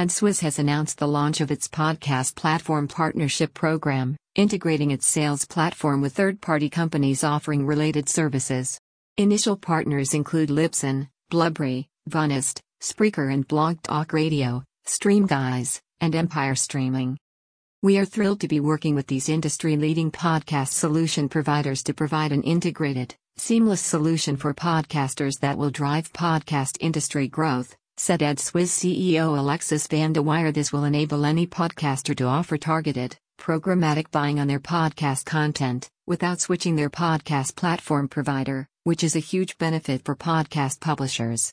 AdsWizz has announced the launch of its podcast platform partnership program, integrating its sales platform with third party companies offering related services. Initial partners include Libsyn, Blubrry, Vonest, Spreaker, and Blog Talk Radio, Streamguys, and Empire Streaming. We are thrilled to be working with these industry leading podcast solution providers to provide an integrated, seamless solution for podcasters that will drive podcast industry growth, said AdsWizz CEO Alexis van de Wyer. This will enable any podcaster to offer targeted, programmatic buying on their podcast content, without switching their podcast platform provider, which is a huge benefit for podcast publishers.